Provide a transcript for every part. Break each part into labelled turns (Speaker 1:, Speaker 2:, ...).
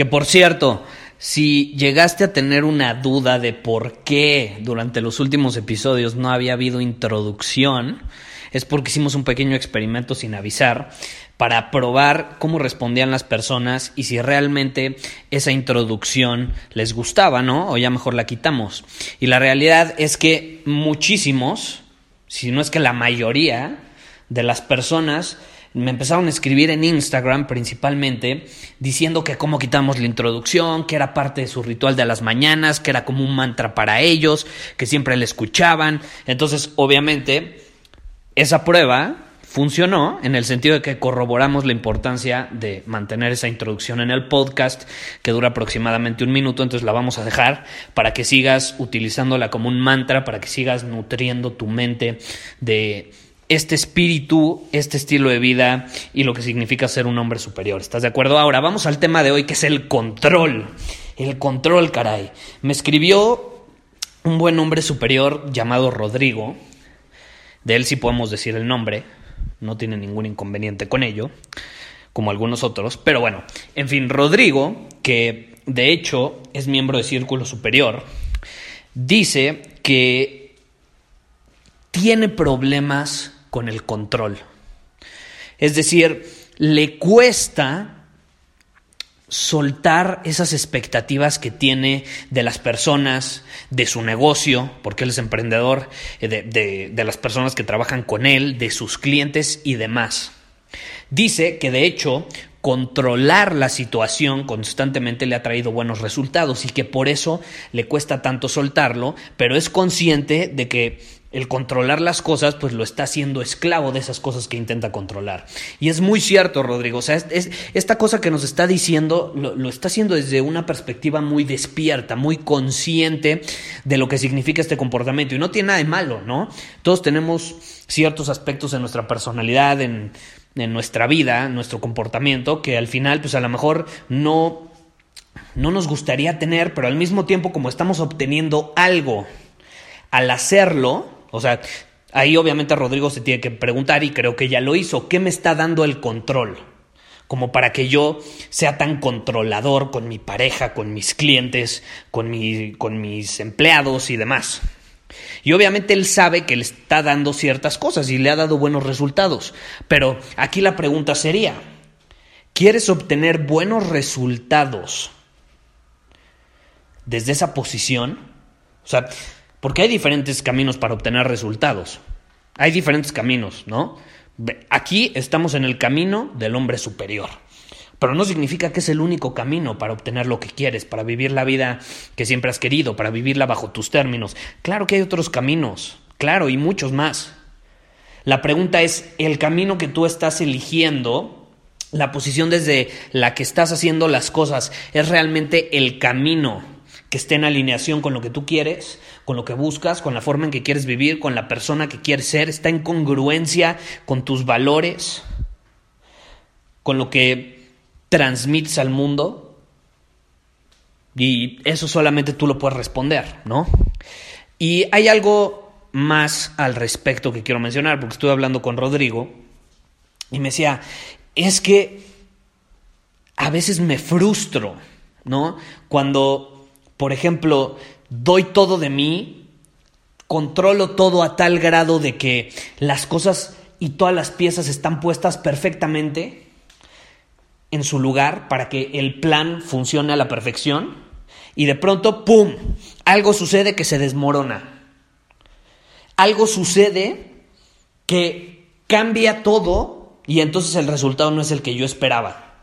Speaker 1: Que por cierto, si llegaste a tener una duda de por qué durante los últimos episodios no había habido introducción, es porque hicimos un pequeño experimento sin avisar para probar cómo respondían las personas y si realmente esa introducción les gustaba, ¿no? O ya mejor la quitamos. Y la realidad es que muchísimos, si no es que la mayoría de las personas me empezaron a escribir en Instagram principalmente diciendo que cómo quitamos la introducción, que era parte de su ritual de las mañanas, que era como un mantra para ellos, que siempre le escuchaban. Entonces, obviamente, esa prueba funcionó en el sentido de que corroboramos la importancia de mantener esa introducción en el podcast que dura aproximadamente un minuto, entonces la vamos a dejar para que sigas utilizándola como un mantra, para que sigas nutriendo tu mente de este espíritu, este estilo de vida y lo que significa ser un hombre superior. ¿Estás de acuerdo? Ahora vamos al tema de hoy que es el control. El control, caray. Me escribió un buen hombre superior llamado Rodrigo. De él sí podemos decir el nombre. No tiene ningún inconveniente con ello, como algunos otros. Pero bueno, en fin, Rodrigo, que de hecho es miembro de Círculo Superior, dice que tiene problemas con el control. Es decir, le cuesta soltar esas expectativas que tiene de las personas, de su negocio, porque él es emprendedor, eh, de, de, las personas que trabajan con él, de sus clientes y demás. Dice que de hecho controlar la situación constantemente le ha traído buenos resultados y que por eso le cuesta tanto soltarlo, pero es consciente de que el controlar las cosas, pues lo está haciendo esclavo de esas cosas que intenta controlar. Y es muy cierto, Rodrigo. O sea, es, esta cosa que nos está diciendo lo, está haciendo desde una perspectiva muy despierta, muy consciente de lo que significa este comportamiento. Y no tiene nada de malo, ¿no? Todos tenemos ciertos aspectos en nuestra personalidad, en, en nuestra vida, en nuestro comportamiento, que al final, pues a lo mejor no, no nos gustaría tener, pero al mismo tiempo, como estamos obteniendo algo al hacerlo, o sea, ahí obviamente Rodrigo se tiene que preguntar y creo que ya lo hizo. ¿Qué me está dando el control? Como para que yo sea tan controlador con mi pareja, con mis clientes, con, mi, con mis empleados y demás. Y obviamente él sabe que le está dando ciertas cosas y le ha dado buenos resultados. Pero aquí la pregunta sería, ¿quieres obtener buenos resultados desde esa posición? O sea, porque hay diferentes caminos para obtener resultados. Hay diferentes caminos, ¿no? Aquí estamos en el camino del hombre superior. Pero no significa que es el único camino para obtener lo que quieres, para vivir la vida que siempre has querido, para vivirla bajo tus términos. Claro que hay otros caminos, claro, y muchos más. La pregunta es, ¿el camino que tú estás eligiendo, la posición desde la que estás haciendo las cosas, es realmente el camino que esté en alineación con lo que tú quieres, con lo que buscas, con la forma en que quieres vivir, con la persona que quieres ser, está en congruencia con tus valores, con lo que transmites al mundo. Y eso solamente tú lo puedes responder, ¿no? Y hay algo más al respecto que quiero mencionar, porque estuve hablando con Rodrigo y me decía, es que a veces me frustro, ¿no? Cuando por ejemplo, doy todo de mí, controlo todo a tal grado de que las cosas y todas las piezas están puestas perfectamente en su lugar para que el plan funcione a la perfección y de pronto, ¡pum!, algo sucede que se desmorona. Algo sucede que cambia todo y entonces el resultado no es el que yo esperaba.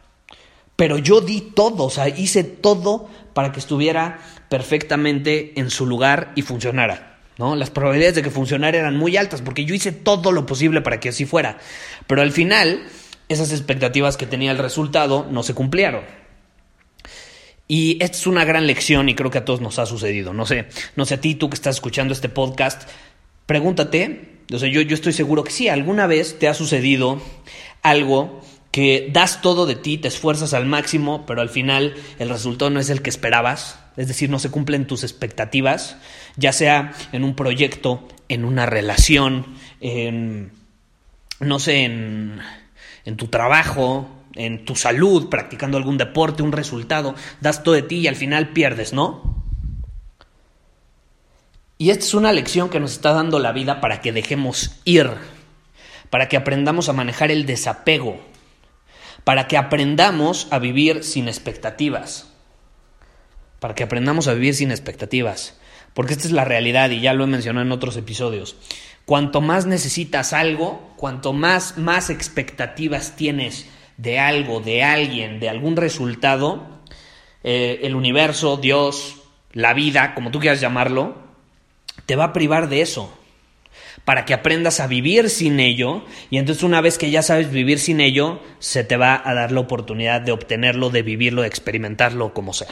Speaker 1: Pero yo di todo, o sea, hice todo para que estuviera perfectamente en su lugar y funcionara. ¿no? Las probabilidades de que funcionara eran muy altas porque yo hice todo lo posible para que así fuera. Pero al final, esas expectativas que tenía el resultado no se cumplieron. Y esta es una gran lección y creo que a todos nos ha sucedido. No sé, no sé a ti, tú que estás escuchando este podcast, pregúntate, o sea, yo, yo estoy seguro que sí, alguna vez te ha sucedido algo que das todo de ti, te esfuerzas al máximo, pero al final el resultado no es el que esperabas, es decir, no se cumplen tus expectativas, ya sea en un proyecto, en una relación, en, no sé, en, en tu trabajo, en tu salud, practicando algún deporte, un resultado, das todo de ti y al final pierdes, ¿no? Y esta es una lección que nos está dando la vida para que dejemos ir, para que aprendamos a manejar el desapego, para que aprendamos a vivir sin expectativas. Para que aprendamos a vivir sin expectativas. Porque esta es la realidad y ya lo he mencionado en otros episodios. Cuanto más necesitas algo, cuanto más, más expectativas tienes de algo, de alguien, de algún resultado, eh, el universo, Dios, la vida, como tú quieras llamarlo, te va a privar de eso para que aprendas a vivir sin ello y entonces una vez que ya sabes vivir sin ello, se te va a dar la oportunidad de obtenerlo, de vivirlo, de experimentarlo, como sea.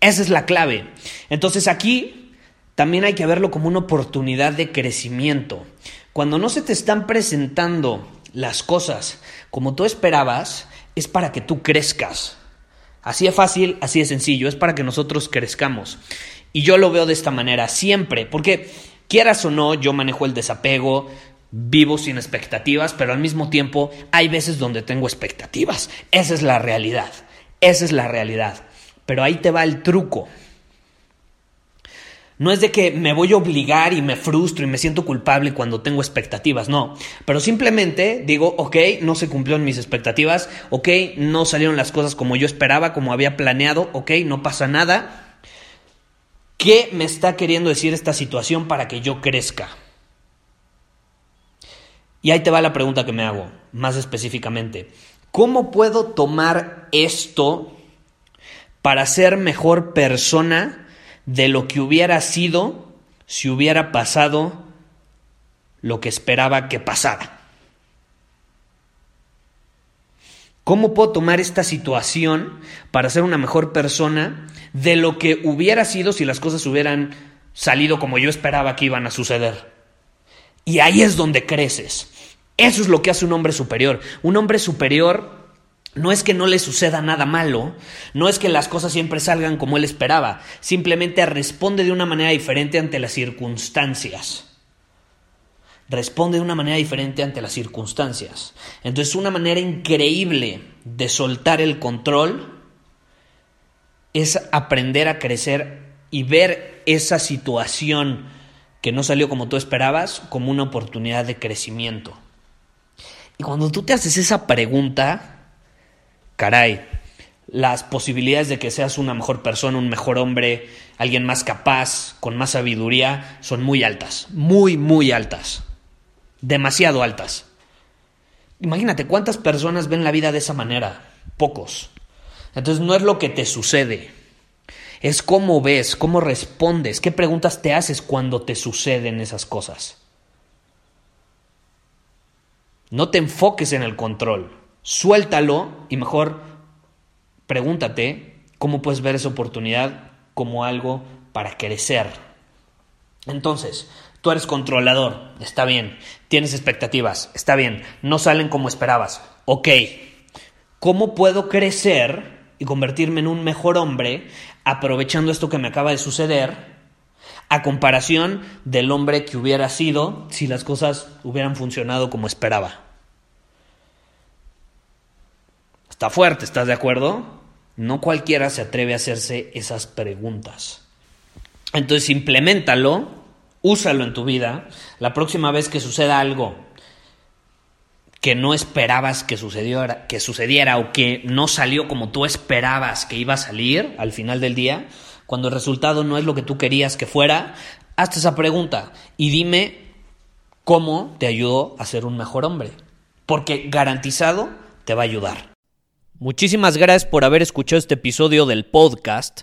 Speaker 1: Esa es la clave. Entonces aquí también hay que verlo como una oportunidad de crecimiento. Cuando no se te están presentando las cosas como tú esperabas, es para que tú crezcas. Así es fácil, así es sencillo, es para que nosotros crezcamos. Y yo lo veo de esta manera siempre, porque Quieras o no, yo manejo el desapego, vivo sin expectativas, pero al mismo tiempo hay veces donde tengo expectativas. Esa es la realidad. Esa es la realidad. Pero ahí te va el truco. No es de que me voy a obligar y me frustro y me siento culpable cuando tengo expectativas, no. Pero simplemente digo, ok, no se cumplió en mis expectativas, ok, no salieron las cosas como yo esperaba, como había planeado, ok, no pasa nada. ¿Qué me está queriendo decir esta situación para que yo crezca? Y ahí te va la pregunta que me hago, más específicamente. ¿Cómo puedo tomar esto para ser mejor persona de lo que hubiera sido si hubiera pasado lo que esperaba que pasara? ¿Cómo puedo tomar esta situación para ser una mejor persona de lo que hubiera sido si las cosas hubieran salido como yo esperaba que iban a suceder? Y ahí es donde creces. Eso es lo que hace un hombre superior. Un hombre superior no es que no le suceda nada malo, no es que las cosas siempre salgan como él esperaba, simplemente responde de una manera diferente ante las circunstancias responde de una manera diferente ante las circunstancias. Entonces, una manera increíble de soltar el control es aprender a crecer y ver esa situación que no salió como tú esperabas como una oportunidad de crecimiento. Y cuando tú te haces esa pregunta, caray, las posibilidades de que seas una mejor persona, un mejor hombre, alguien más capaz, con más sabiduría, son muy altas, muy, muy altas demasiado altas. Imagínate cuántas personas ven la vida de esa manera. Pocos. Entonces no es lo que te sucede. Es cómo ves, cómo respondes, qué preguntas te haces cuando te suceden esas cosas. No te enfoques en el control. Suéltalo y mejor pregúntate cómo puedes ver esa oportunidad como algo para crecer. Entonces, Tú eres controlador, está bien. Tienes expectativas, está bien. No salen como esperabas. Ok. ¿Cómo puedo crecer y convertirme en un mejor hombre aprovechando esto que me acaba de suceder a comparación del hombre que hubiera sido si las cosas hubieran funcionado como esperaba? Está fuerte, ¿estás de acuerdo? No cualquiera se atreve a hacerse esas preguntas. Entonces implementalo úsalo en tu vida. La próxima vez que suceda algo que no esperabas que sucediera, que sucediera o que no salió como tú esperabas que iba a salir al final del día, cuando el resultado no es lo que tú querías que fuera, hazte esa pregunta y dime cómo te ayudó a ser un mejor hombre. Porque garantizado te va a ayudar. Muchísimas gracias por haber escuchado este episodio del podcast.